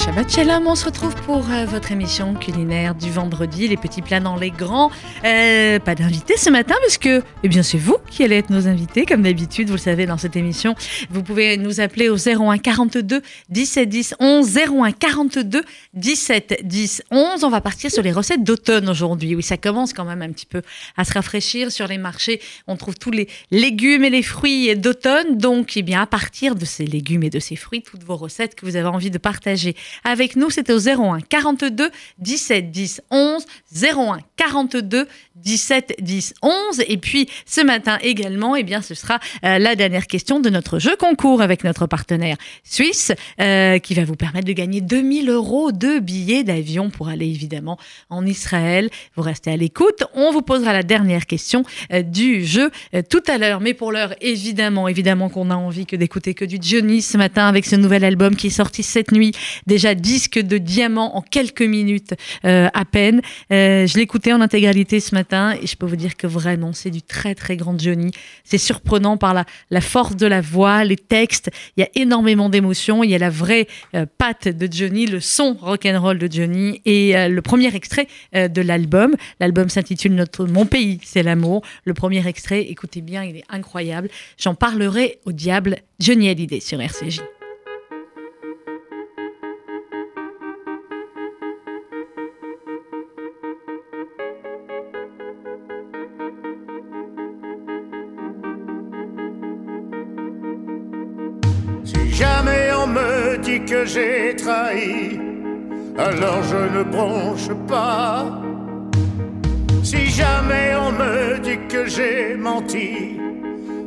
Shabbat Shalom, on se retrouve pour euh, votre émission culinaire du vendredi, les petits plats dans les grands. Euh, pas d'invité ce matin parce que, eh bien, c'est vous qui allez être nos invités, comme d'habitude, vous le savez, dans cette émission. Vous pouvez nous appeler au 01 42 17 10 11, 01 42 17 10 11. On va partir sur les recettes d'automne aujourd'hui. Oui, ça commence quand même un petit peu à se rafraîchir sur les marchés. On trouve tous les légumes et les fruits d'automne. Donc, eh bien, à partir de ces légumes et de ces fruits, toutes vos recettes que vous avez envie de partager avec nous. C'était au 01 42 17 10 11. 01 42 17 10 11. Et puis ce matin également, eh bien, ce sera euh, la dernière question de notre jeu concours avec notre partenaire suisse euh, qui va vous permettre de gagner 2000 euros de billets d'avion pour aller évidemment en Israël. Vous restez à l'écoute. On vous posera la dernière question euh, du jeu tout à l'heure. Mais pour l'heure, évidemment, évidemment qu'on a envie que d'écouter que du Johnny ce matin avec ce nouvel album qui est sorti cette nuit. Déjà disque de diamant en quelques minutes à peine. je l'écoutais en intégralité ce matin et je peux vous dire que vraiment, c'est du très très grand Johnny. C'est surprenant par la, force de la voix, les textes. Il y a énormément d'émotions. Il y a la vraie euh, patte de Johnny, le son rock and roll de Johnny et euh, le premier extrait euh, de l'album. L'album s'intitule Notre Mon pays, c'est l'amour. Le premier extrait, écoutez bien, il est incroyable. J'en parlerai au diable. Johnny Hallyday sur RCJ. Que j'ai trahi, alors je ne bronche pas. Si jamais on me dit que j'ai menti,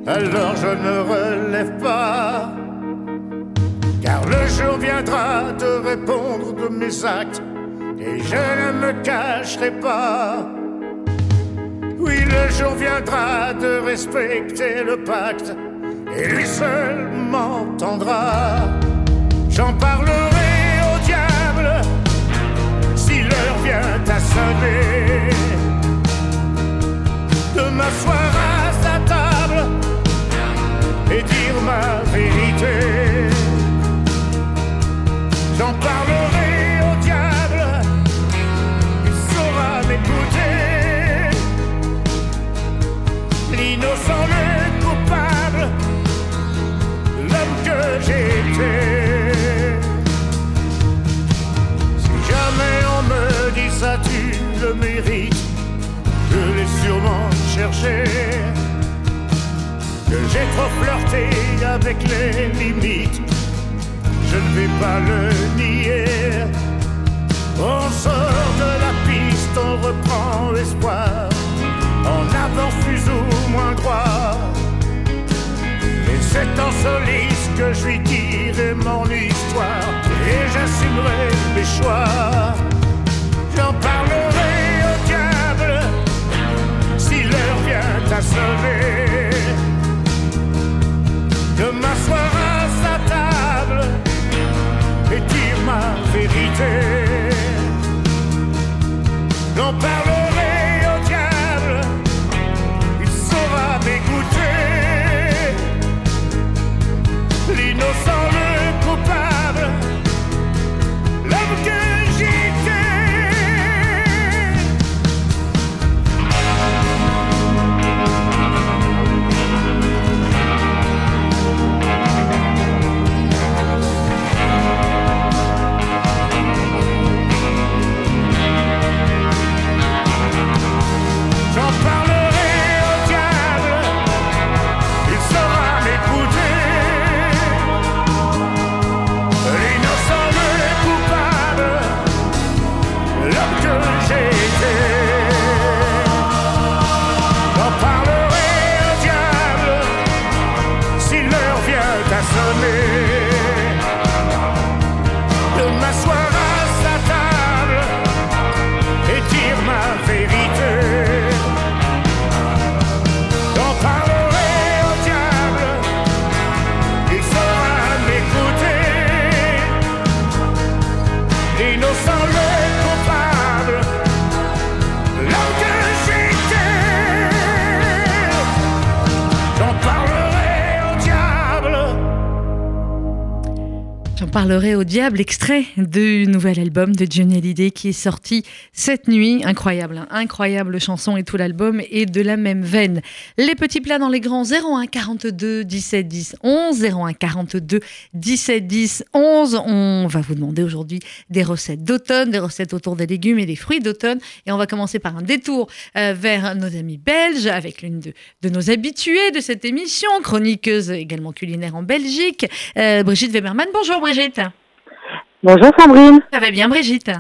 alors je ne relève pas. Car le jour viendra de répondre de mes actes, et je ne me cacherai pas. Oui, le jour viendra de respecter le pacte, et lui seul m'entendra. J'en parlerai au diable si l'heure vient à sonner. De m'asseoir à sa table et dire ma vérité. Diable, extrait du nouvel album de Johnny Hallyday qui est sorti cette nuit. Incroyable, hein. incroyable chanson et tout l'album est de la même veine. Les petits plats dans les grands 01 42 17 10 11 01 42 17 10 11. On va vous demander aujourd'hui des recettes d'automne, des recettes autour des légumes et des fruits d'automne. Et on va commencer par un détour euh, vers nos amis belges avec l'une de, de, nos habituées de cette émission, chroniqueuse également culinaire en Belgique, euh, Brigitte Weberman. Bonjour Brigitte. Bonjour Sandrine. Ça va bien Brigitte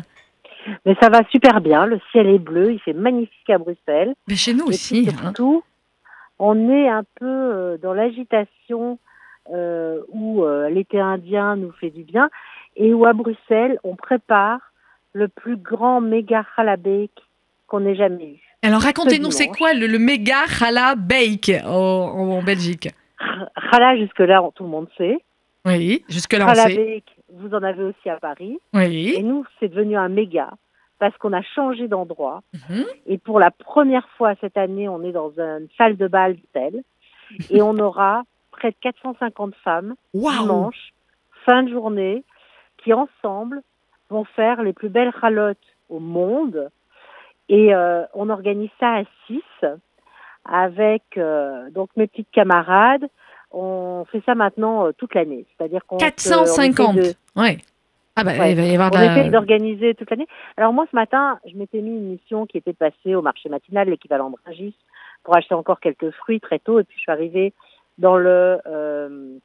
Mais ça va super bien. Le ciel est bleu, il fait magnifique à Bruxelles. Mais chez nous aussi. Hein. Surtout, on est un peu euh, dans l'agitation euh, où euh, l'été indien nous fait du bien et où à Bruxelles on prépare le plus grand méga challah qu'on ait jamais eu. Alors racontez-nous, c'est quoi le, méga challah bake en, Belgique? Challah, jusque-là, tout le monde sait. Oui, jusque-là, on sait. Vous en avez aussi à Paris. Oui. Et nous, c'est devenu un méga parce qu'on a changé d'endroit. Mhm. Et pour la première fois cette année, on est dans une salle de bal d'hôtel. et on aura près de 450 femmes dimanche, fin de journée, qui ensemble vont faire les plus belles ralottes au monde. Et euh, on organise ça à 6 avec euh, donc mes petites camarades, on fait ça maintenant euh, toute l'année. C'est-à-dire qu'on 450. ouais. Ah bah, il va y avoir on essaie d'organiser toute l'année. Alors moi ce matin, je m'étais mis une mission qui était de passer au marché matinal, l'équivalent de Rungis, pour acheter encore quelques fruits très tôt. Et puis je suis arrivée dans le euh,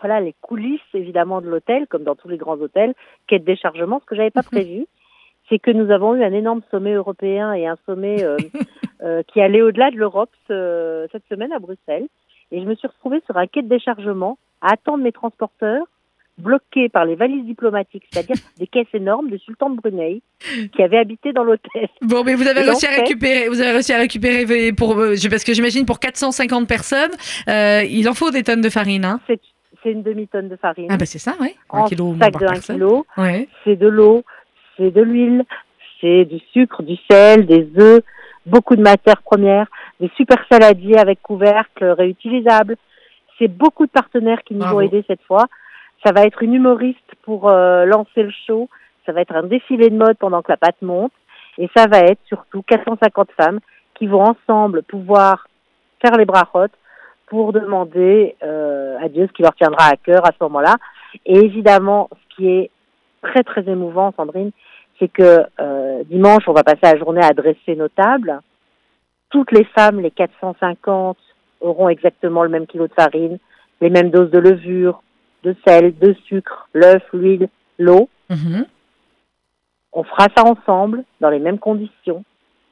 voilà les coulisses évidemment de l'hôtel, comme dans tous les grands hôtels, quai de déchargement. Ce que j'avais pas mhm. prévu, c'est que nous avons eu un énorme sommet européen et un sommet euh, euh, qui allait au-delà de l'Europe cette semaine à Bruxelles. Et je me suis retrouvée sur un quai de déchargement à attendre mes transporteurs bloqués par les valises diplomatiques, c'est-à-dire des caisses énormes de sultan de Brunei qui avaient habité dans l'hôtel. Bon, mais vous avez réussi à récupérer, vous avez réussi à récupérer pour, euh, parce que j'imagine pour 450 personnes, euh, il en faut des tonnes de farine. Hein. C'est une demi-tonne de farine. Ah bah c'est ça, oui. Un kilo sac de 1 kilo. Ouais. C'est de l'eau, c'est de l'huile, c'est du sucre, du sel, des œufs, beaucoup de matières premières, des super saladiers avec couvercle réutilisables. C'est beaucoup de partenaires qui nous ont aidés cette fois. Ça va être une humoriste pour euh, lancer le show. Ça va être un défilé de mode pendant que la pâte monte. Et ça va être surtout 450 femmes qui vont ensemble pouvoir faire les bras pour demander euh, à Dieu ce qui leur tiendra à cœur à ce moment-là. Et évidemment, ce qui est très très émouvant, Sandrine, c'est que euh, dimanche, on va passer la journée à dresser nos tables. Toutes les femmes, les 450, auront exactement le même kilo de farine, les mêmes doses de levure, de sel, de sucre, l'œuf, l'huile, l'eau. Mhm. On fera ça ensemble, dans les mêmes conditions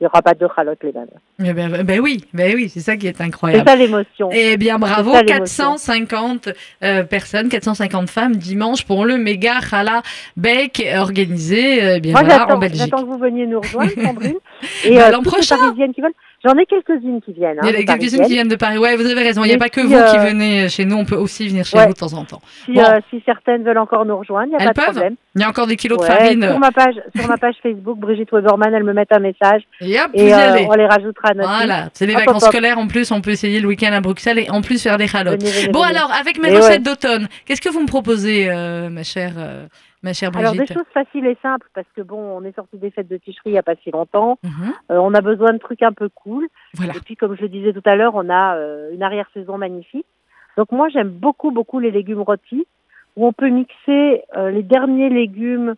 il n'y aura pas de ralotte les mêmes. Eh ben, ben, oui, ben oui, c'est ça qui est incroyable. C'est ça l'émotion. Eh bien bravo, 450 euh, personnes, 450 femmes dimanche pour le méga Khala Bake organisé euh, bien voilà, en Belgique. J'attends que vous veniez nous rejoindre, Sandrine. Et bah, euh, l'an prochain. Parisiennes qui veulent. J'en ai quelques-unes qui viennent. Hein, il y a quelques-unes qui viennent de Paris. Ouais, vous avez raison. Il n'y a pas que vous qui euh, venez chez nous. On peut aussi venir chez vous de temps en temps. Si, euh, si certaines veulent encore nous rejoindre, il n'y a pas de problème. Il y a encore des kilos de farine. Sur ma page, sur ma page Facebook, Brigitte Weberman, elle me met un message. Et, hop, et euh, on les rajoutera à notre Voilà, c'est des vacances scolaires en plus. On peut essayer le week-end à Bruxelles et en plus faire des chalotes. Bon alors, avec mes recettes d'automne, qu'est-ce que vous me proposez, ma chère ma chère Brigitte Alors des choses faciles et simples parce que bon, on est sorti des fêtes de Ticherie il n'y a pas si longtemps. Mhm. Euh, on a besoin de trucs un peu cool. Voilà. Et puis comme je le disais tout à l'heure, on a euh, une arrière-saison magnifique. Donc moi j'aime beaucoup beaucoup les légumes rôtis où on peut mixer euh, les derniers légumes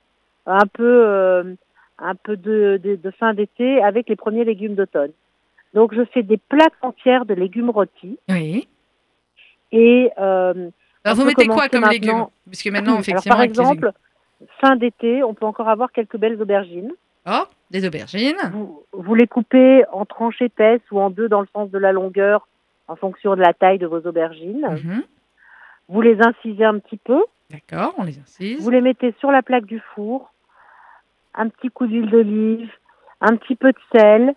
un peu un peu de, de, de fin d'été avec les premiers légumes d'automne. Donc je fais des plaques entières de légumes rôtis. Oui. Et euh, alors vous mettez quoi comme légumes? Puisque maintenant effectivement. Alors, par exemple, fin d'été, on peut encore avoir quelques belles aubergines. Oh, des aubergines. Vous, les coupez en tranches épaisses ou en deux dans le sens de la longueur en fonction de la taille de vos aubergines. Mhm. Vous les incisez un petit peu. D'accord, on les incise. Vous les mettez sur la plaque du four. Un petit coup d'huile d'olive, un petit peu de sel.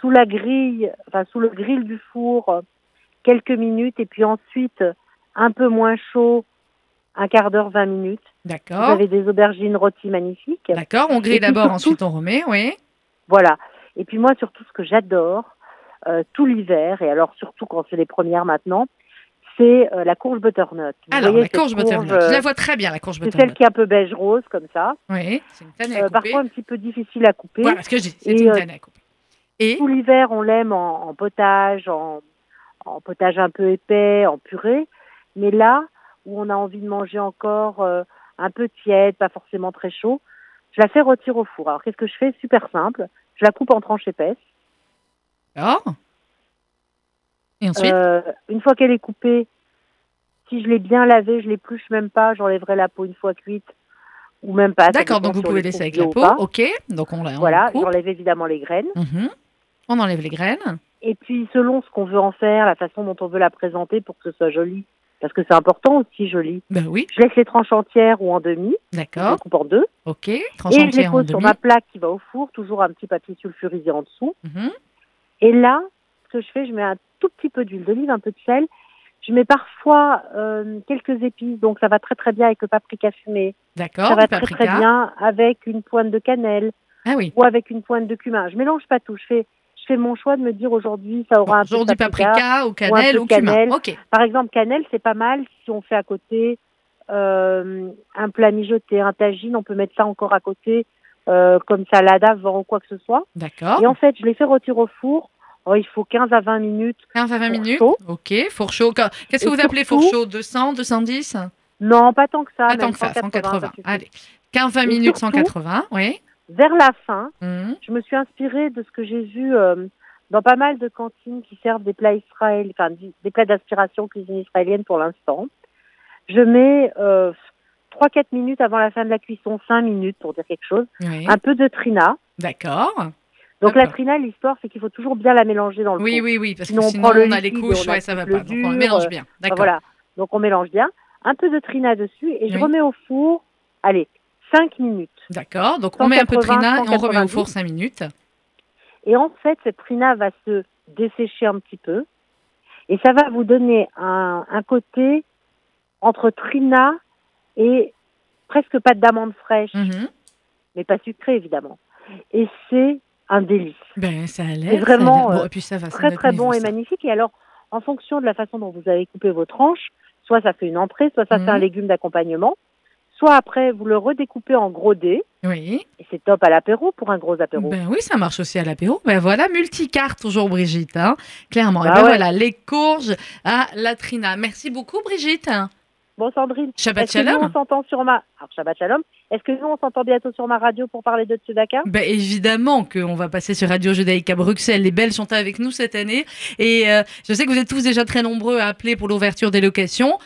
Sous la grille, enfin sous le grill du four, quelques minutes et puis ensuite un peu moins chaud, un quart d'heure, 20 minutes. D'accord. Vous avez des aubergines rôties magnifiques. D'accord, on grille d'abord, ensuite on remet, oui. Voilà. Et puis moi, surtout, ce que j'adore, euh, tout l'hiver, et alors surtout quand c'est les premières maintenant, c'est euh, la courge butternut. Vous Alors, voyez la courge butternut. euh, Je la vois très bien, la courge c'est celle butternut. qui est un peu beige rose comme ça. Oui, c'est une tannée à Euh, couper. parfois un petit peu difficile à couper. Voilà ce que je dis, c'est une tannée à couper. Et Tout l'hiver, on l'aime en, en potage, en, en potage un peu épais, en purée. Mais là, où on a envie de manger encore euh, un peu tiède, pas forcément très chaud, je la fais rôtir au four. Alors qu'est-ce que je fais? Super simple. Je la coupe en tranches épaisses. alors Et ensuite? Euh, une fois qu'elle est coupée, si je l'ai bien lavée, je l'épluche même pas, j'enlèverai la peau une fois cuite ou même pas. D'accord, donc vous on pouvez laisser avec la peau. Ok, donc on la on Voilà, la coupe. j'enlève évidemment les graines. Mhm. On enlève les graines. Et puis, selon ce qu'on veut en faire, la façon dont on veut la présenter pour que ce soit joli, parce que c'est important aussi joli, Ben oui, je laisse les tranches entières ou en demi, je les d'accord. coupe en deux, Ok, et je les pose sur demi. ma plaque qui va au four, toujours un petit papier sulfurisé en dessous. Mhm. Et là, ce que je fais, je mets un tout petit peu d'huile d'olive, un peu de sel. Je mets parfois euh, quelques épices, donc ça va très très bien avec le paprika fumé. D'accord, ça va très très bien avec une pointe de cannelle Ah oui. ou avec une pointe de cumin. Je mélange pas tout. Je fais, je fais mon choix de me dire aujourd'hui ça aura un peu de du paprika ou cannelle ou, cannelle. Ok. Par exemple, cannelle, c'est pas mal si on fait à côté euh, un plat mijoté, un tagine, on peut mettre ça encore à côté euh, comme salade avant ou quoi que ce soit. D'accord. Et en fait, je les fais rôtir au four. Oh, il faut 15 à 20 minutes. 15 à 20 four minutes. chaud. Ok, four chaud. Qu'est- Qu'est-ce que vous appelez four chaud? 200, 210 Non, pas tant que ça. Pas tant que ça, 180, 180. suffit. Allez. 15-20 Et minutes, surtout- 180. Oui. Vers la fin, Mhm. je me suis inspirée de ce que j'ai vu euh, dans pas mal de cantines qui servent des plats israéliens, enfin des plats d'aspiration cuisine israélienne pour l'instant. Je mets euh, 3-4 minutes avant la fin de la cuisson, 5 minutes pour dire quelque chose, Oui. un peu de trina. D'accord. Donc la trina, l'histoire, c'est qu'il faut toujours bien la mélanger dans le Oui, oui, oui, parce Sinon, que on sinon prend le on a les couches, on ouais, ça va pas. le Donc on dur, mélange euh, bien. D'accord. voilà. Donc on mélange bien. Un peu de trina dessus et je remets au four, allez, 5 minutes. D'accord. Donc on met un peu de 180, trina et on remet au 190. four 5 minutes. Et en fait, cette trina va se dessécher un petit peu. Et ça va vous donner un, un côté entre trina et presque pâte d'amande fraîche, Mhm. mais pas sucrée évidemment. Et c'est un délice. Ben, ça a l'air. C'est vraiment, Bon, euh, et puis ça va, c'est Très très bon et ça. magnifique. Et alors, en fonction de la façon dont vous avez coupé vos tranches, soit ça fait une entrée, soit ça Mhm. fait un légume d'accompagnement, soit après vous le redécoupez en gros dés. Oui. Et c'est top à l'apéro pour un gros apéro. Ben oui, ça marche aussi à l'apéro. Ben voilà, multicarte toujours Brigitte, hein, clairement. et Bah ben ouais. voilà, les courges à la trina. Merci beaucoup Brigitte. Bon Sandrine, Shabbat est-ce que nous, shalom. on s'entend sur ma alors Shabbat Shalom. Est-ce que nous on s'entend bientôt sur ma radio pour parler de Tzedaka Ben évidemment qu'on va passer sur Radio Judaïque à Bruxelles. Les Belges sont avec nous cette année. Et euh, je sais que vous êtes tous déjà très nombreux à appeler pour l'ouverture des locations.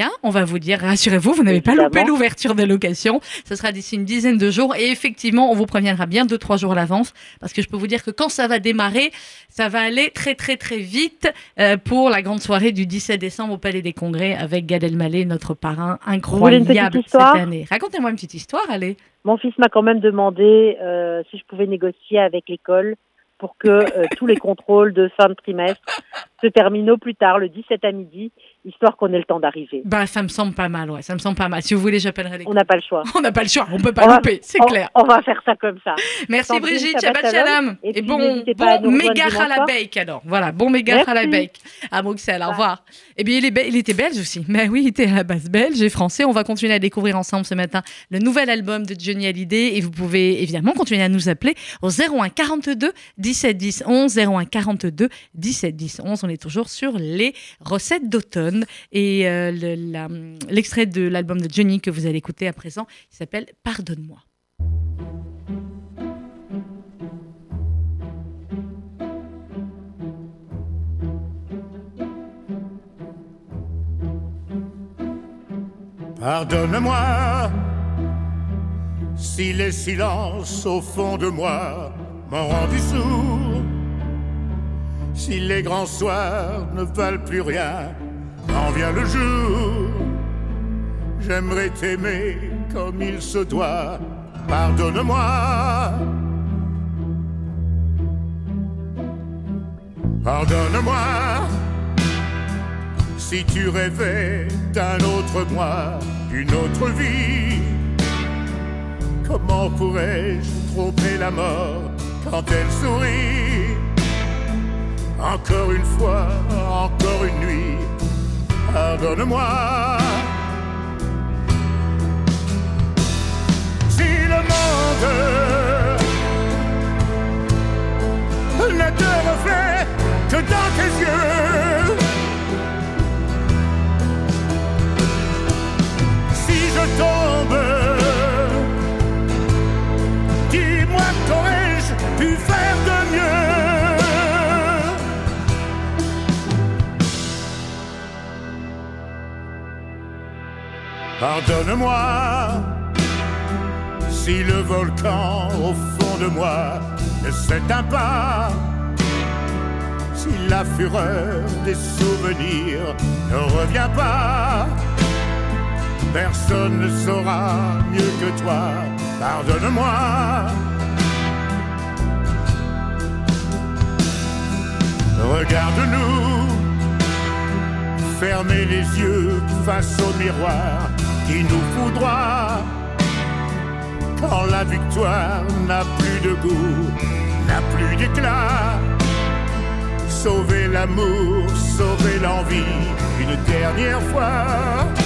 Bien, on va vous dire, rassurez-vous, vous n'avez pas loupé l'ouverture des locations. Ce sera d'ici une dizaine de jours. Et effectivement, on vous préviendra bien deux, trois jours à l'avance. Parce que je peux vous dire que quand ça va démarrer, ça va aller très, très, très vite euh, pour la grande soirée du 17 décembre au Palais des Congrès avec Gad Elmaleh, notre parrain incroyable cette année. Racontez-moi une petite histoire, allez. Mon fils m'a quand même demandé euh, si je pouvais négocier avec l'école pour que euh, tous les contrôles de fin de trimestre se terminent au plus tard, le 17 à midi, histoire qu'on ait le temps d'arriver. Bah, ça me semble pas mal, ouais. Ça me semble pas mal. Si vous voulez, j'appellerai les On n'a pas le choix. On n'a pas le choix, on peut pas On louper, c'est clair. on va faire ça comme ça. Merci Sandrine, Brigitte, Shabbat shalom. Et Et bon, bon mégare à la bake alors. Voilà, bon mégare à la bake à Bruxelles. Au Bye. revoir. Eh bien, il, est il était belge aussi. Mais oui, il était à la base belge et français. On va continuer à découvrir ensemble ce matin le nouvel album de Johnny Hallyday et vous pouvez évidemment continuer à nous appeler au 01 42 17 10 11 01 42 17 10 11. On est toujours sur les recettes d'automne et euh, l'extrait de l'album de Johnny que vous allez écouter à présent, il s'appelle Pardonne-moi. Pardonne-moi si les silences au fond de moi m'ont rendu sourd, si les grands soirs ne valent plus rien quand vient le jour. J'aimerais t'aimer comme il se doit. Pardonne-moi. Pardonne-moi si tu rêvais d'un autre moi, d'une autre vie. Comment pourrais-je tromper la mort quand elle sourit? Encore une fois, encore une nuit, pardonne-moi. Si le monde ne te reflète que dans tes yeux, si je tombe, Pardonne-moi si le volcan au fond de moi ne s'éteint pas, si la fureur des souvenirs ne revient pas. Personne ne saura mieux que toi. Pardonne-moi. Regarde-nous, fermez les yeux face au miroir qui nous foudroie. Quand la victoire n'a plus de goût, n'a plus d'éclat. Sauver l'amour, sauver l'envie, une dernière fois.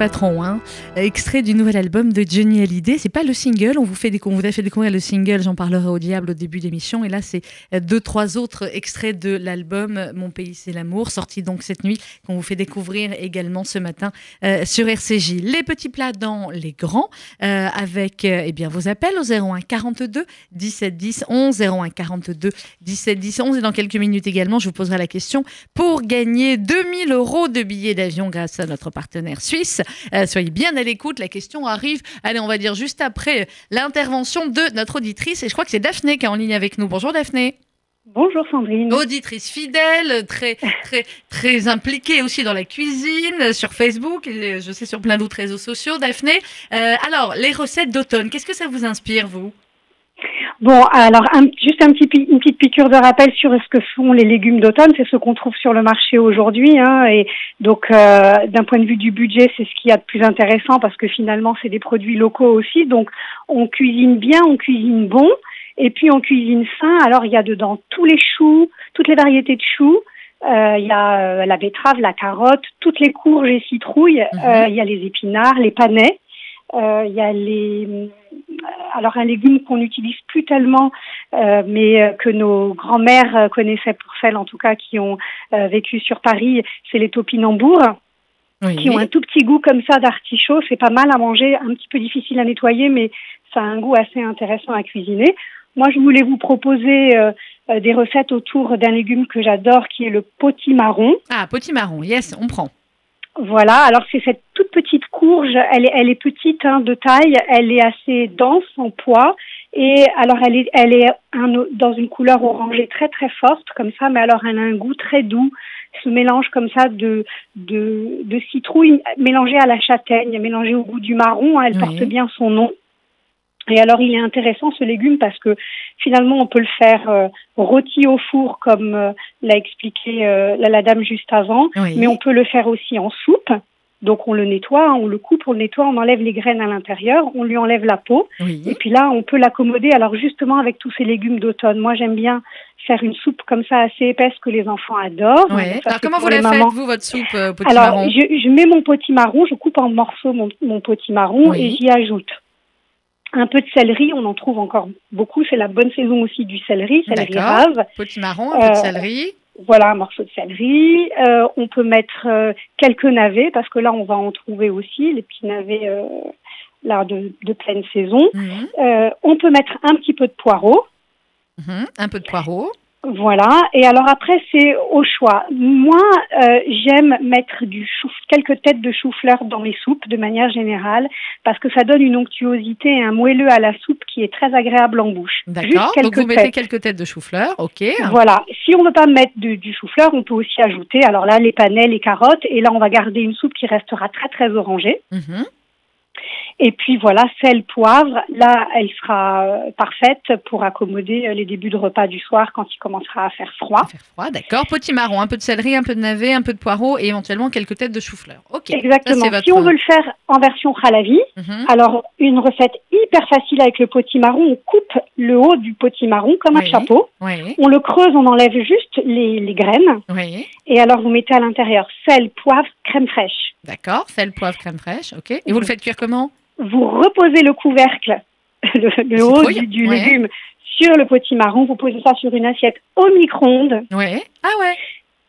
Patron, hein. Extrait du nouvel album de Johnny Hallyday. C'est pas le single, on vous fait on vous a fait découvrir le single, j'en parlerai au diable au début d'émission. Et là, c'est euh, deux, trois autres extraits de l'album Mon pays, c'est l'amour, sorti donc cette nuit, qu'on vous fait découvrir également ce matin euh, sur RCJ. Les petits plats dans les grands, euh, avec eh bien, vos appels au 01 42 17 10 11, 01 42 17 10 11. Et dans quelques minutes également, je vous poserai la question pour gagner 2000 euros de billets d'avion grâce à notre partenaire suisse. Euh, soyez bien à l'écoute, la question arrive, allez, on va dire juste après l'intervention de notre auditrice. Et je crois que c'est Daphné qui est en ligne avec nous. Bonjour Daphné. Bonjour Sandrine. Auditrice fidèle, très, très, très impliquée aussi dans la cuisine, sur Facebook, et je sais sur plein d'autres réseaux sociaux. Daphné, Euh, alors, les recettes d'automne, qu'est-ce que ça vous inspire, vous? Bon, alors un- juste un petit, une petite piqûre de rappel sur ce que font les légumes d'automne. C'est ce qu'on trouve sur le marché aujourd'hui. Hein, et donc, euh, d'un point de vue du budget, c'est ce qu'il y a de plus intéressant parce que finalement, c'est des produits locaux aussi. Donc, on cuisine bien, on cuisine bon. Et puis, on cuisine sain. Alors, il y a dedans tous les choux, toutes les variétés de choux. Euh, Il y a euh, la betterave, la carotte, toutes les courges et citrouilles. Mhm. Euh, Il y a les épinards, les panais. Euh, Il y a les alors un légume qu'on n'utilise plus tellement, euh, mais euh, que nos grands-mères connaissaient pour celles en tout cas qui ont euh, vécu sur Paris, c'est les topinambours, Oui. qui ont un tout petit goût comme ça d'artichaut. C'est pas mal à manger, un petit peu difficile à nettoyer, mais ça a un goût assez intéressant à cuisiner. Moi, je voulais vous proposer euh, des recettes autour d'un légume que j'adore, qui est le potimarron. Ah, potimarron, yes, on prend. Voilà, alors c'est cette toute petite courge, elle est, elle est petite hein, de taille, elle est assez dense en poids et alors elle est, elle est un- dans une couleur orangée très très forte comme ça, mais alors elle a un goût très doux, ce mélange comme ça de, de, de citrouille mélangée à la châtaigne, mélangée au goût du marron. hein, elle Oui. porte bien son nom. Et alors, il est intéressant ce légume parce que finalement, on peut le faire euh, rôti au four, comme euh, l'a expliqué euh, la, la dame juste avant, Oui. mais on peut le faire aussi en soupe. Donc, on le nettoie, hein, on le coupe, on le nettoie, on enlève les graines à l'intérieur, on lui enlève la peau. Oui. Et puis là, on peut l'accommoder. Alors justement, avec tous ces légumes d'automne, moi j'aime bien faire une soupe comme ça assez épaisse que les enfants adorent. Ouais. Alors comment vous la faites, vous, votre soupe euh, au Alors, potimarron je, je mets mon potimarron, je coupe en morceaux mon, mon potimarron Oui. et j'y ajoute un peu de céleri. On en trouve encore beaucoup. C'est la bonne saison aussi du céleri, céleri rave. Potimarron, un peu de Euh, céleri. Voilà, un morceau de céleri. Euh, on peut mettre euh, quelques navets parce que là, on va en trouver aussi les petits navets euh, là de, de pleine saison. Mhm. On peut mettre un petit peu de poireau. Mhm. Un peu de poireau. Voilà. Et alors après, c'est au choix. Moi, euh, j'aime mettre du chou, quelques têtes de chou-fleur dans mes soupes de manière générale parce que ça donne une onctuosité et un moelleux à la soupe qui est très agréable en bouche. D'accord. Donc vous mettez têtes. quelques têtes de chou-fleur. Ok. Voilà. Si on ne veut pas mettre de- du chou-fleur, on peut aussi ajouter, alors là, les panais, les carottes, et là, on va garder une soupe qui restera très, très orangée. Mhm. Et puis voilà, sel, poivre, là, elle sera euh, parfaite pour accommoder euh, les débuts de repas du soir quand il commencera à faire froid. Faire froid, d'accord. Potimarron, un peu de céleri, un peu de navet, un peu de poireau et éventuellement quelques têtes de chou-fleur. Ok. Exactement. votre- Si on veut le faire en version khalavi, Mhm. alors une recette hyper facile avec le potimarron, on coupe le haut du potimarron comme un chapeau, Oui. on le creuse, on enlève juste les, les graines, Oui. et alors vous mettez à l'intérieur sel, poivre, crème fraîche. D'accord. Sel, poivre, crème fraîche. Ok. Et vous le faites cuire comment Vous reposez le couvercle, le, le haut du, du ouais. légume, sur le potimarron, vous posez ça sur une assiette au micro-ondes, Oui. Ah ouais.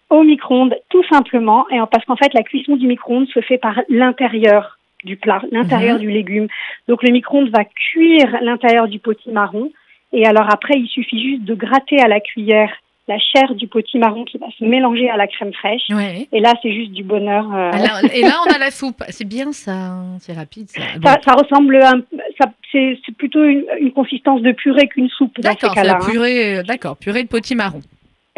au micro-ondes tout simplement, et en- parce qu'en fait la cuisson du micro-ondes se fait par l'intérieur du plat, l'intérieur Mhm. du légume. Donc le micro-ondes va cuire l'intérieur du potimarron, et alors après il suffit juste de gratter à la cuillère la chair du potimarron qui va se mélanger à la crème fraîche. Et là, c'est juste du bonheur. euh, Alors, et là, on a la soupe. C'est bien ça. hein. C'est rapide ça. Bon. Ça, ça ressemble à c'est, plutôt une, une consistance de purée qu'une soupe D'accord. La hein. purée. euh, D'accord. Purée de potimarron.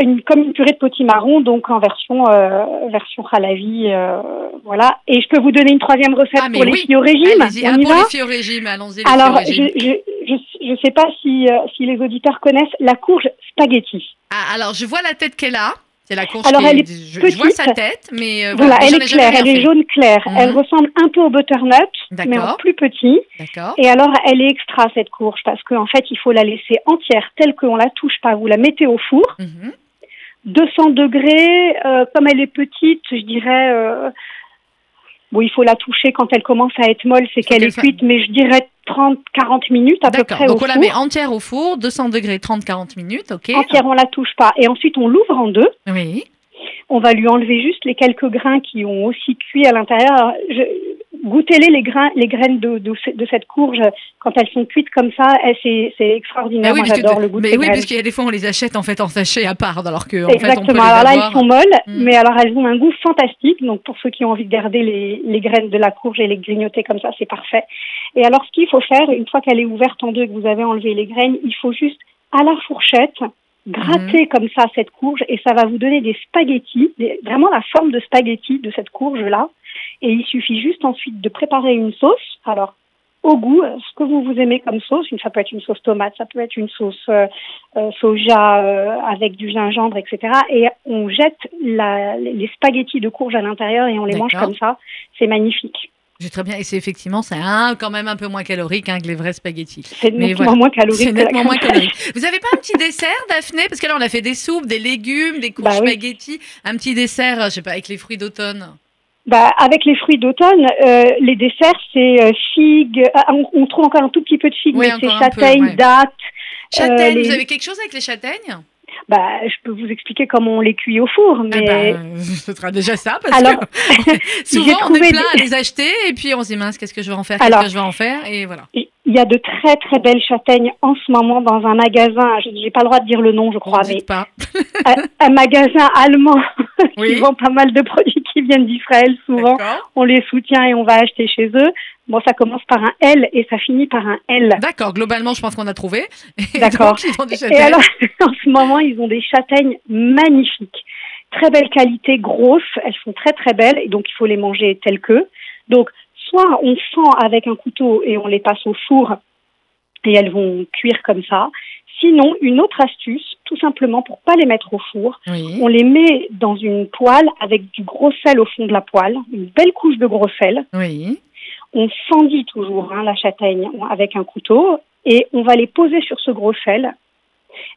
Une, comme une purée de potimarron, donc en version euh, version halavi, euh, voilà. Et je peux vous donner une troisième recette Ah, pour les filles au régime. Allez-y. On Ah, y pour va? les filles au régime. Allons-y. Alors, je je, je sais pas si euh, si les auditeurs connaissent la courge spaghetti. Ah, alors, je vois la tête qu'elle a. C'est la courge Alors, qui elle est- est je, je vois petite. sa tête, mais euh, Voilà, elle est claire, elle est jaune claire. Mhm. Elle ressemble un peu au butternut, mais en plus petit. D'accord. Et alors, elle est extra cette courge parce qu'en fait, il faut la laisser entière, telle qu'on la touche pas. Vous la mettez au four. Mhm. 200 degrés, euh, comme elle est petite, je dirais. euh, bon, il faut la toucher quand elle commence à être molle, c'est qu'elle est cuite, mais je dirais 30-40 minutes à peu près Donc, au on la four. met entière au four, 200 degrés, 30-40 minutes. OK. Entière, on la touche pas. Et ensuite, on l'ouvre en deux. Oui. On va lui enlever juste les quelques grains qui ont aussi cuit à l'intérieur. Je- Goûtez-les, les, grains, les graines de, de, ce- de cette courge, quand elles sont cuites comme ça, elles- c'est extraordinaire. Ah oui, Moi, j'adore de- le goût de mais ces oui, graines. parce qu'il y a des fois, on les achète en fait en sachet à part, alors que en fait, on peut Exactement. les alors là, elles sont molles, Mm. mais alors elles ont un goût fantastique. Donc pour ceux qui ont envie de garder les, les graines de la courge et les grignoter comme ça, c'est parfait. Et alors ce qu'il faut faire, une fois qu'elle est ouverte en deux et que vous avez enlevé les graines, il faut juste à la fourchette gratter comme ça cette courge et ça va vous donner des spaghettis, des- vraiment la forme de spaghettis de cette courge là. Et il suffit juste ensuite de préparer une sauce. Alors au goût, euh, ce que vous vous aimez comme sauce, ça peut être une sauce tomate, ça peut être une sauce euh, euh, soja euh, avec du gingembre, etc. Et on jette la, les spaghettis de courge à l'intérieur et on les mange comme ça. C'est magnifique. J'ai très bien. Et c'est effectivement, c'est un, quand même un peu moins calorique hein, que les vrais spaghettis. C'est nettement voilà. moins calorique. C'est que la nettement moins crème calorique. Vous avez pas un petit dessert, Daphné? Parce que là, on a fait des soupes, des légumes, des courges Bah oui. spaghettis. Un petit dessert, euh, je sais pas, avec les fruits d'automne. Bah, avec les fruits d'automne, euh, les desserts, c'est euh, figues. ah, on, on trouve encore un tout petit peu de figues, Oui, mais c'est châtaignes, ouais. dattes. Châtaigne, Euh, les- vous avez quelque chose avec les châtaignes? Bah, je peux vous expliquer comment on les cuit au four, Ah mais bah, Ce sera déjà ça, parce Alors, que souvent, on est plein des- à les acheter, et puis on se dit, mince, qu'est-ce que je vais en faire Qu'est-ce que je vais en faire Et voilà. il y a de très très belles châtaignes en ce moment dans un magasin. Je n'ai pas le droit de dire le nom, je On crois, ne mais pas. un, un magasin allemand Oui. qui vend pas mal de produits qui viennent d'Israël souvent. On les soutient et on va acheter chez eux. Bon, ça commence par un L et ça finit par un L. D'accord, globalement, je pense qu'on a trouvé. D'accord. Et alors, en ce moment, ils ont des châtaignes magnifiques, très belle qualité, grosses, elles sont très très belles et donc il faut les manger telles que. Donc soit on fend avec un couteau et on les passe au four et elles vont cuire comme ça. Sinon, une autre astuce, tout simplement pour pas les mettre au four, Oui. on les met dans une poêle avec du gros sel au fond de la poêle, une belle couche de gros sel. Oui. On fendit toujours hein, la châtaigne avec un couteau et on va les poser sur ce gros sel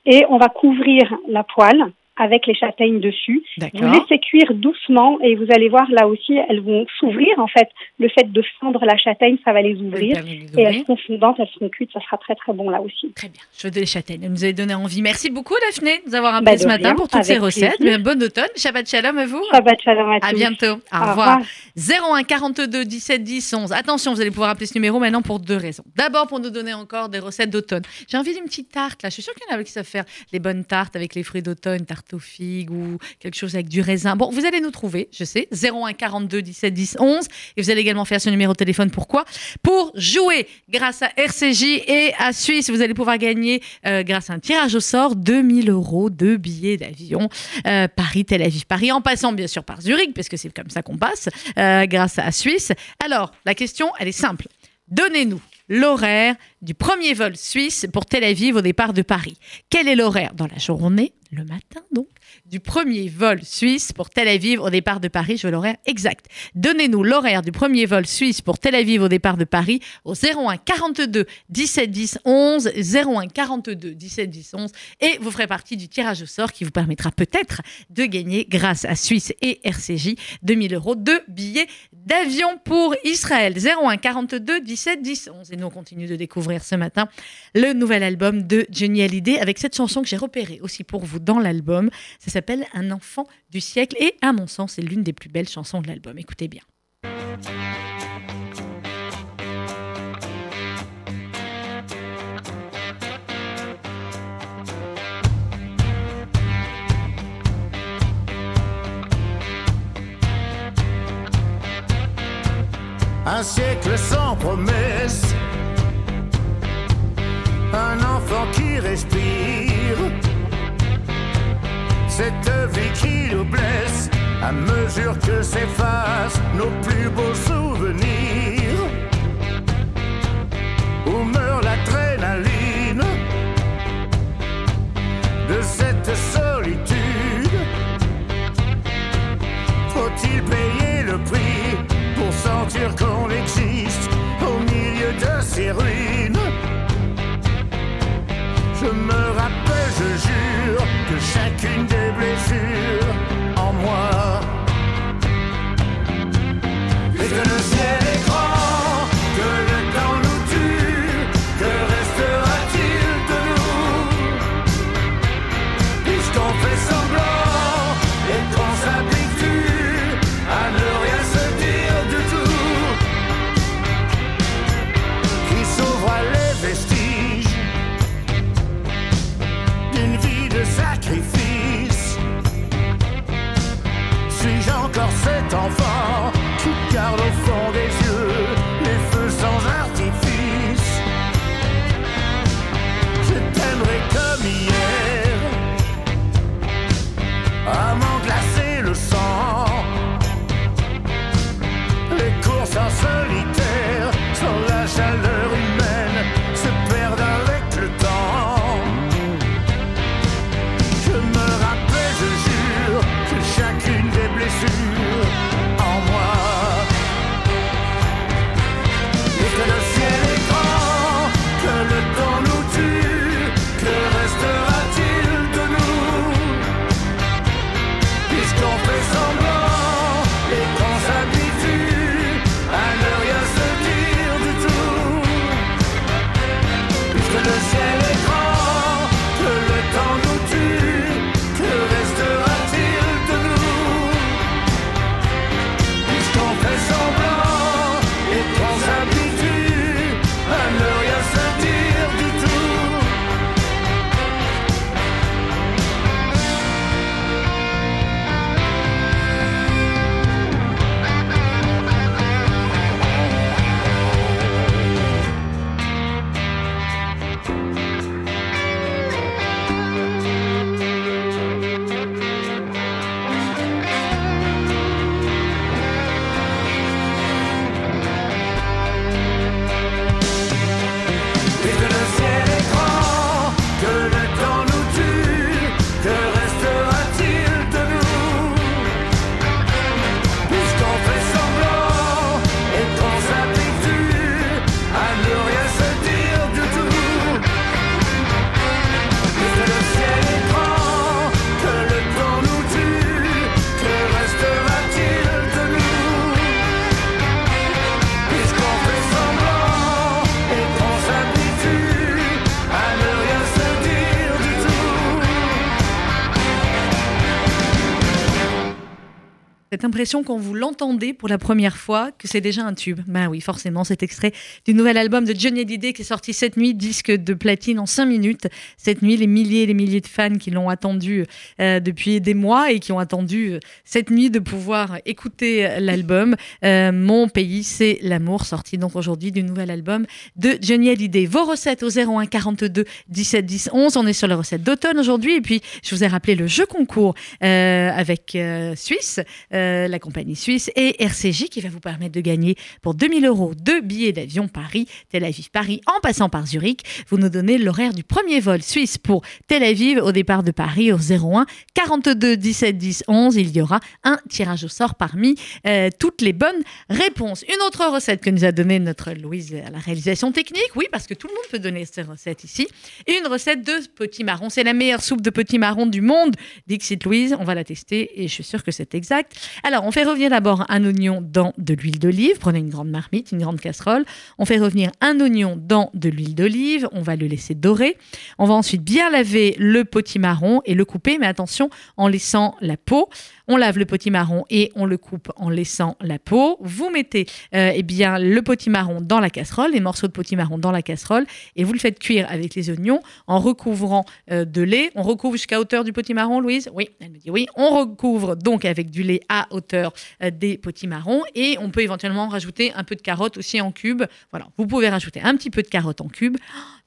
et on va couvrir la poêle avec les châtaignes dessus. Vous laissez cuire doucement et vous allez voir là aussi, elles vont s'ouvrir. En fait, le fait de fendre la châtaigne, ça va les ouvrir. Et elles seront fondantes, elles seront cuites, ça sera très très bon là aussi. Très bien. Je des châtaignes. Vous nous avez donné envie. Merci beaucoup, Daphné, de nous avoir Bah, appelé de ce matin rien, pour toutes ces recettes. Bien, Bon automne. Shabbat shalom à vous. Shabbat shalom à À tous. bientôt. Au Au revoir. revoir. 01 42 17 10 11. Attention, vous allez pouvoir appeler ce numéro maintenant pour deux raisons. D'abord, pour nous donner encore des recettes d'automne. J'ai envie d'une petite tarte là. Je suis sûre qu'il y en a qui savent faire les bonnes tartes avec les fruits d'automne, tarte aux figues ou quelque chose avec du raisin. Bon, vous allez nous trouver, je sais, 01 42 17 10 11. Et vous allez également faire ce numéro de téléphone. Pourquoi? Pour jouer grâce à RCJ et à Suisse. Vous allez pouvoir gagner, euh, grâce à un tirage au sort, 2000 euros de billets d'avion euh, Paris-Tel Aviv. Paris en passant bien sûr par Zurich, parce que c'est comme ça qu'on passe, euh, grâce à Suisse. Alors, la question, elle est simple. Donnez-nous l'horaire du premier vol suisse pour Tel Aviv au départ de Paris. Quel est l'horaire dans la journée, le matin donc, du premier vol suisse pour Tel Aviv au départ de Paris Je veux l'horaire exact. Donnez-nous l'horaire du premier vol suisse pour Tel Aviv au départ de Paris au 01 42 17 10 11 01 42 17 10 11 et vous ferez partie du tirage au sort qui vous permettra peut-être de gagner grâce à Suisse et RCJ 2000 euros de billets d'avion pour Israël. 01 42 17 10 11 et nous on continue de découvrir ce matin le nouvel album de Johnny Hallyday avec cette chanson que j'ai repérée aussi pour vous dans l'album ça s'appelle Un enfant du siècle et à mon sens c'est l'une des plus belles chansons de l'album. Écoutez bien. Un siècle sans promesse, un enfant qui respire, cette vie qui nous blesse à mesure que s'effacent nos plus beaux souvenirs, où meurt l'adrénaline de cette solitude? Faut-il payer le prix pour sentir qu'on existe au milieu de ces ruines? Cet enfant qui garde au fond Cette impression quand vous l'entendez pour la première fois que c'est déjà un tube. Ben oui, forcément, cet extrait du nouvel album de Johnny Hallyday qui est sorti cette nuit, disque de platine en 5 minutes. Cette nuit, les milliers et les milliers de fans qui l'ont attendu euh, depuis des mois et qui ont attendu euh, cette nuit de pouvoir écouter l'album. Euh, Mon pays, c'est l'amour, sorti donc aujourd'hui du nouvel album de Johnny Hallyday. Vos recettes au 01 42 17 10 11. On est sur les recettes d'automne aujourd'hui. Et puis, je vous ai rappelé le jeu concours avec Suisse. La compagnie suisse, et RCJ qui va vous permettre de gagner pour 2000 euros deux billets d'avion Paris, Tel Aviv, Paris, en passant par Zurich. Vous nous donnez l'horaire du premier vol suisse pour Tel Aviv au départ de Paris au 01 42 17 10 11. Il y aura un tirage au sort parmi euh, toutes les bonnes réponses. Une autre recette que nous a donnée notre Louise à la réalisation technique, oui, parce que tout le monde peut donner cette recette ici. Et une recette de petits marrons. C'est la meilleure soupe de petits marrons du monde. Dixit Louise, on va la tester et je suis sûre que c'est exact. Alors, on fait revenir d'abord un oignon dans de l'huile d'olive. Prenez une grande marmite, une grande casserole. On fait revenir un oignon dans de l'huile d'olive. On va le laisser dorer. On va ensuite bien laver le potimarron et le couper, mais attention, en laissant la peau. On lave le potimarron et on le coupe en laissant la peau. Vous mettez euh, eh bien, le potimarron dans la casserole, les morceaux de potimarron dans la casserole, et vous le faites cuire avec les oignons en recouvrant euh, de lait. On recouvre jusqu'à hauteur du potimarron, Louise? Oui, elle me dit oui. On recouvre donc avec du lait à hauteur euh, des potimarrons et on peut éventuellement rajouter un peu de carotte aussi en cube. Voilà, vous pouvez rajouter un petit peu de carotte en cube.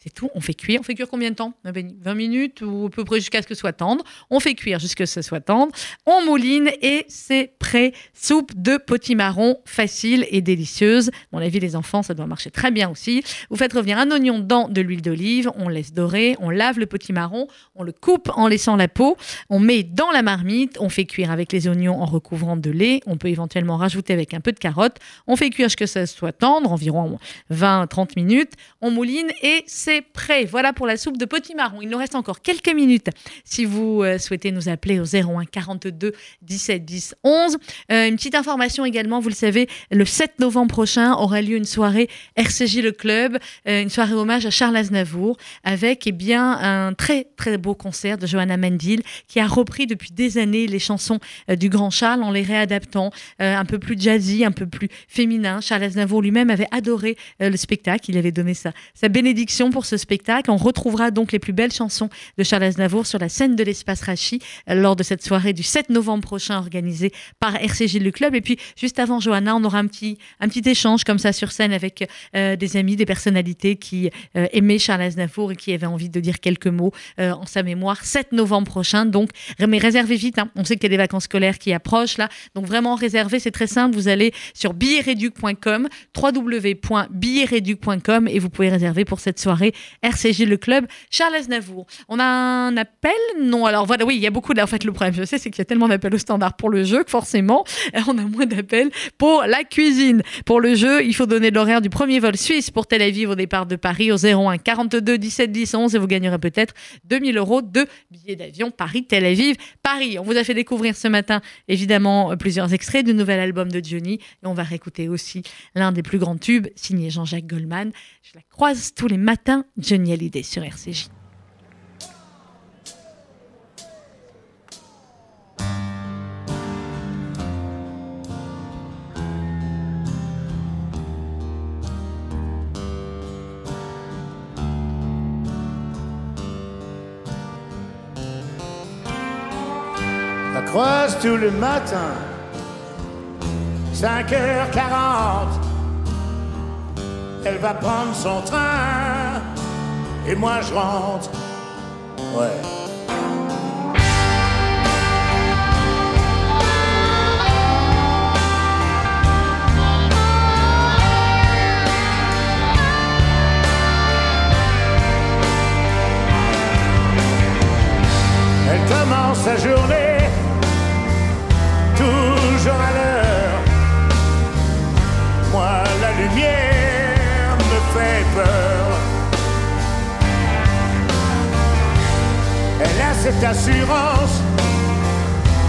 C'est tout. On fait cuire. On fait cuire combien de temps 20 minutes ou à peu près jusqu'à ce que ce soit tendre? On fait cuire jusqu'à ce que ce soit tendre. On mouline et c'est prêt. Soupe de potimarron facile et délicieuse. mon avis, les enfants, ça doit marcher très bien aussi. Vous faites revenir un oignon dans de l'huile d'olive. On laisse dorer. On lave le potimarron. On le coupe en laissant la peau. On met dans la marmite. On fait cuire avec les oignons en recouvrant de lait. On peut éventuellement rajouter avec un peu de carotte. On fait cuire jusqu'à ce que ça soit tendre, environ 20-30 minutes. On mouline et c'est prêt. Voilà pour la soupe de potimarron. Il nous reste encore quelques minutes si vous euh, souhaitez nous appeler au 01 42 17 10 11. une petite information également, vous le savez, le 7 novembre prochain aura lieu une soirée RCJ Le Club, euh, une soirée hommage à Charles Aznavour avec eh bien, un très très beau concert de Johanna Mendil qui a repris depuis des années les chansons euh, du grand Charles en les réadaptant un peu plus jazzy, un peu plus féminin. Charles Aznavour lui-même avait adoré le spectacle, il avait donné sa, sa bénédiction pour ce spectacle. On retrouvera donc les plus belles chansons de Charles Aznavour sur la scène de l'espace Rachi euh, lors de cette soirée du 7 novembre prochain organisée par RCJ Le Club. Et puis juste avant Johanna, on aura un petit, un petit échange comme ça sur scène avec euh, des amis, des personnalités qui euh, aimaient Charles Aznavour et qui avaient envie de dire quelques mots en sa mémoire. 7 novembre prochain, donc mais réservez vite. Hein. On sait qu'il y a des vacances scolaires qui approchent là, donc vraiment réservez. C'est très simple. Vous allez sur billetreduc.com, www.billetreduc.com et vous pouvez réserver pour cette soirée RCJ Le Club, Charles Aznavour. On a un appel? Non, alors voilà, oui, il y a beaucoup. En fait, le problème, je sais, c'est qu'il y a tellement d'appels au standard pour le jeu que forcément, on a moins d'appels pour la cuisine. Pour le jeu, il faut donner l'horaire du premier vol suisse pour Tel Aviv au départ de Paris au 01 42 17 10 11 et vous gagnerez peut-être 2000 euros de billets d'avion Paris-Tel Aviv. Paris, on vous a fait découvrir ce matin évidemment plusieurs extraits du nouvel album de Johnny et on va réécouter aussi l'un des plus grands tubes signé Jean-Jacques Goldman. Je la croise tous les matins Johnny Hallyday sur RCJ. La croise tous le matin, 5h40 elle va prendre son train et moi je rentre. Ouais. assurance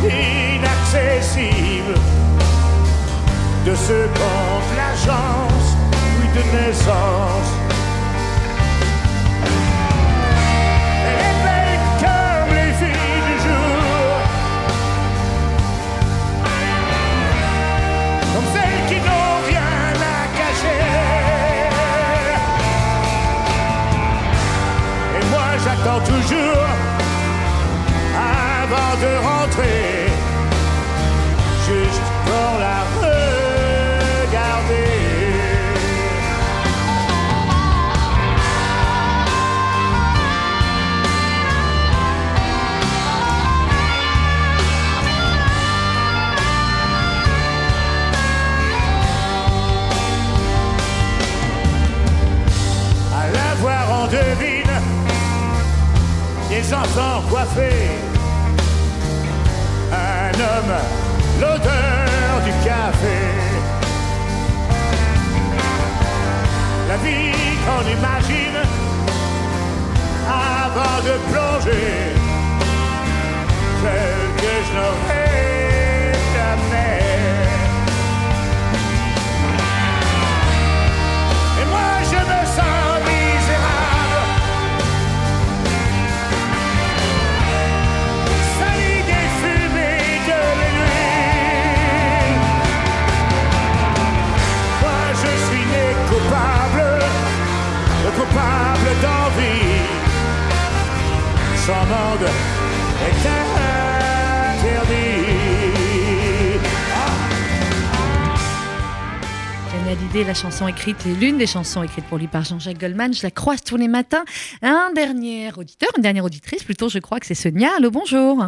inaccessible de ce compte l'agence, puis de naissance. Elle est comme les filles du jour, comme celles qui n'ont rien à cacher. Et moi j'attends toujours avant de rentrer, juste pour la regarder. À la voir, on devine des enfants coiffés. L'odeur du café. La vie qu'on imagine avant de plonger. Celle que je n'aurai jamais. Son monde est interdit Johnny Hallyday, la chanson écrite est l'une des chansons écrites pour lui par Jean-Jacques Goldman. Je la croise tous les matins. Un dernier auditeur, une dernière auditrice, plutôt, je crois que c'est Sonia. Allô, bonjour.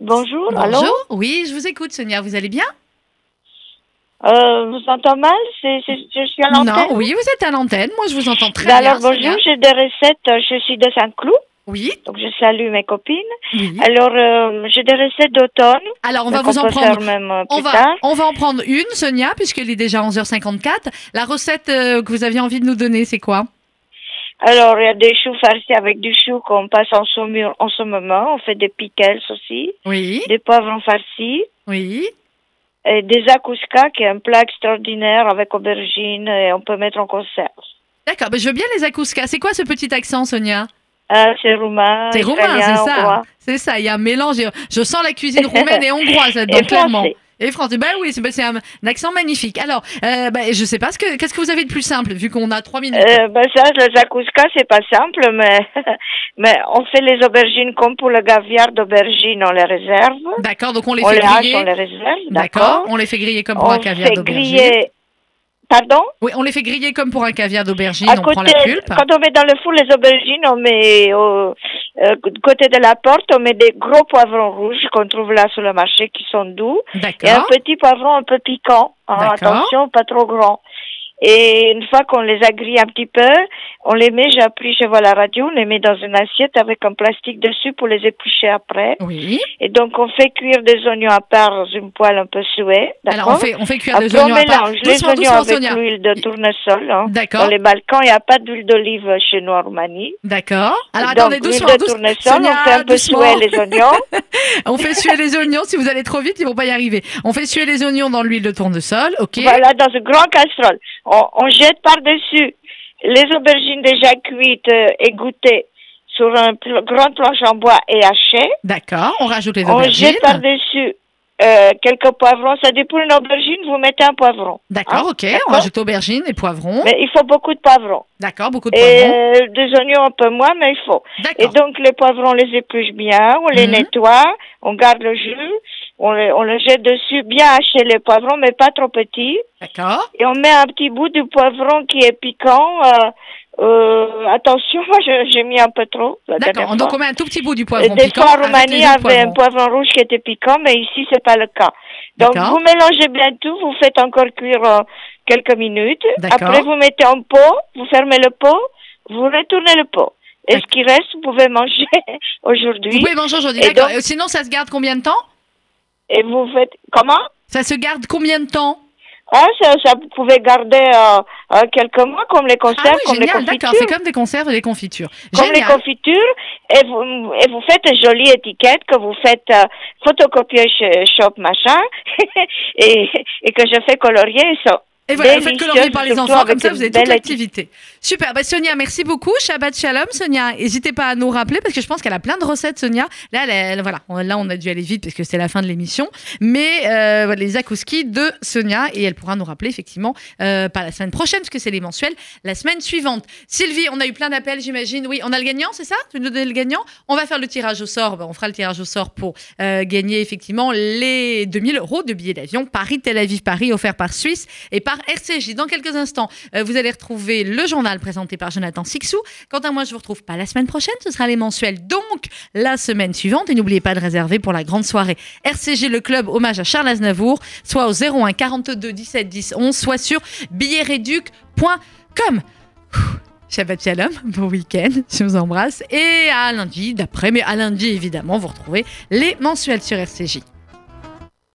Bonjour, allô Bonjour. Oui, je vous écoute, Sonia. Vous allez bien? Euh, Vous entends mal? C'est, c'est- Je suis à l'antenne Non, oui, vous êtes à l'antenne. Moi, je vous entends très Ben bien. Alors bonjour, j'ai des recettes, euh, je suis de Saint-Cloud, Oui, donc je salue mes copines. oui. Alors euh, j'ai des recettes d'automne, Alors, on va mais vous en prendre. même euh, On va, tard. on va en prendre une, Sonia, puisqu'il est déjà 11h54. La recette euh, que vous aviez envie de nous donner, c'est quoi? Alors il y a des choux farcis avec du chou qu'on passe en saumure en ce moment, on fait des pickles aussi, Oui, des poivrons farcis, oui. et des akouska qui est un plat extraordinaire avec aubergine et on peut mettre en conserve. D'accord, ben, je veux bien les akouska. C'est quoi ce petit accent, Sonia? Ah, c'est roumain, C'est roumain, c'est ça. C'est ça, il y a un mélange. Je sens la cuisine roumaine et hongroise là-dedans, clairement. français. Et français, ben oui, c'est ben, un, un accent magnifique. Alors, euh, ben, je sais pas, ce que, qu'est-ce que vous avez de plus simple, vu qu'on a trois minutes? Euh, ben ça, les akouska, c'est pas simple, mais, mais on fait les aubergines comme pour le caviar d'aubergine, on les réserve. D'accord, donc on les on fait les hache, griller. on les réserve, D'accord, on les fait griller comme pour On un caviar fait d'aubergine. Pardon? Oui, on les fait griller comme pour un caviar d'aubergine, on prend la pulpe. quand on met dans le four les aubergines, on met au euh, côté de la porte, on met des gros poivrons rouges qu'on trouve là sur le marché qui sont doux. Et un D'accord. petit poivron un peu piquant. hein, D'accord. attention, pas trop grand. Et une fois qu'on les a grillés un petit peu, on les met, j'ai appris chez vous à la radio, on les met dans une assiette avec un plastique dessus pour les éplucher après. Oui. Et donc on fait cuire des oignons à part dans une poêle un peu suée, Alors, on d'accord fait, on fait cuire des Après on oignons à part. les Doucement, oignons doucement, avec l'huile de tournesol. Hein. D'accord. Dans les balcons, il n'y a pas d'huile d'olive chez nous en Roumanie. D'accord. Alors, donc, attendez, doucement, de tournesol, Sonia, on fait un peu suer les oignons. On fait suer les oignons. Si vous allez trop vite, ils vont pas y arriver. On fait suer les oignons dans l'huile de tournesol. OK. Voilà, dans une grande casserole. On, on jette par-dessus les aubergines déjà cuites, euh, égouttées, sur un pl- grand planche en bois et hachées. D'accord. On rajoute les On aubergines. jette par-dessus euh, quelques poivrons. Ça dépend une aubergine, vous mettez un poivron. D'accord, Hein, OK. On d'accord rajoute aubergines et poivrons. Mais il faut beaucoup de poivrons. D'accord, beaucoup de Et poivrons. euh, des oignons un peu moins, mais il faut. Et D'accord. donc les poivrons, on les épluche bien, on les Mhm. nettoie, on garde le jus, on le, on le jette dessus, bien hacher les poivrons, mais pas trop petits. D'accord. Et on met un petit bout du poivron qui est piquant. Euh, euh, attention, moi j'ai mis un peu trop. D'accord. Donc, on met un tout petit bout du poivron des piquant fois en Roumanie, avait un poivron rouge qui était piquant, mais ici c'est pas le cas. Donc vous mélangez bien tout, vous faites encore cuire euh, quelques minutes. D'accord. Après vous mettez en pot, vous fermez le pot, vous retournez le pot. Et ce qui reste, vous pouvez manger aujourd'hui. Vous pouvez manger aujourd'hui. D'accord. Et Sinon, ça se garde combien de temps? Et vous faites comment? Ça se garde combien de temps? Ah, ça, ça vous pouvez garder euh, euh, quelques mois comme les Ah conserves, oui, comme les confitures. D'accord. C'est comme des conserves et des confitures. comme les Génial. confitures et vous, et vous faites une jolie étiquette que vous faites euh, photocopier chez Shop machin et, et que je fais colorier et ça. Et voilà, vous faites colorier par les enfants, comme ça vous avez toute l'activité. Super, bah Sonia, merci beaucoup. Shabbat Shalom, Sonia. N'hésitez pas à nous rappeler parce que je pense qu'elle a plein de recettes, Sonia. Là, elle, elle- voilà, on- là on a dû aller vite parce que c'est la fin de l'émission. Mais euh, les akouskis de Sonia et elle pourra nous rappeler effectivement euh, pas la semaine prochaine parce que c'est les mensuels, la semaine suivante. Sylvie, on a eu plein d'appels, j'imagine. Oui, on a le gagnant, c'est ça? Tu nous donnes le gagnant? On va faire le tirage au sort. Bah, on fera le tirage au sort pour euh, gagner effectivement les 2000 euros de billets d'avion Paris-Tel Aviv-Paris offert par Suisse et par RCJ. Dans quelques instants, euh, vous allez retrouver le journal présenté par Jonathan Sixou. Quant à moi, je vous retrouve pas la semaine prochaine, ce sera les mensuels, donc la semaine suivante. Et n'oubliez pas de réserver pour la grande soirée RCG Le Club hommage à Charles Aznavour, soit au 01 42 17 10 11, soit sur billetreduc.com. Shabbat Shalom, bon week-end, je vous embrasse. Et à lundi d'après, mais à lundi évidemment, vous retrouvez les mensuels sur RCJ.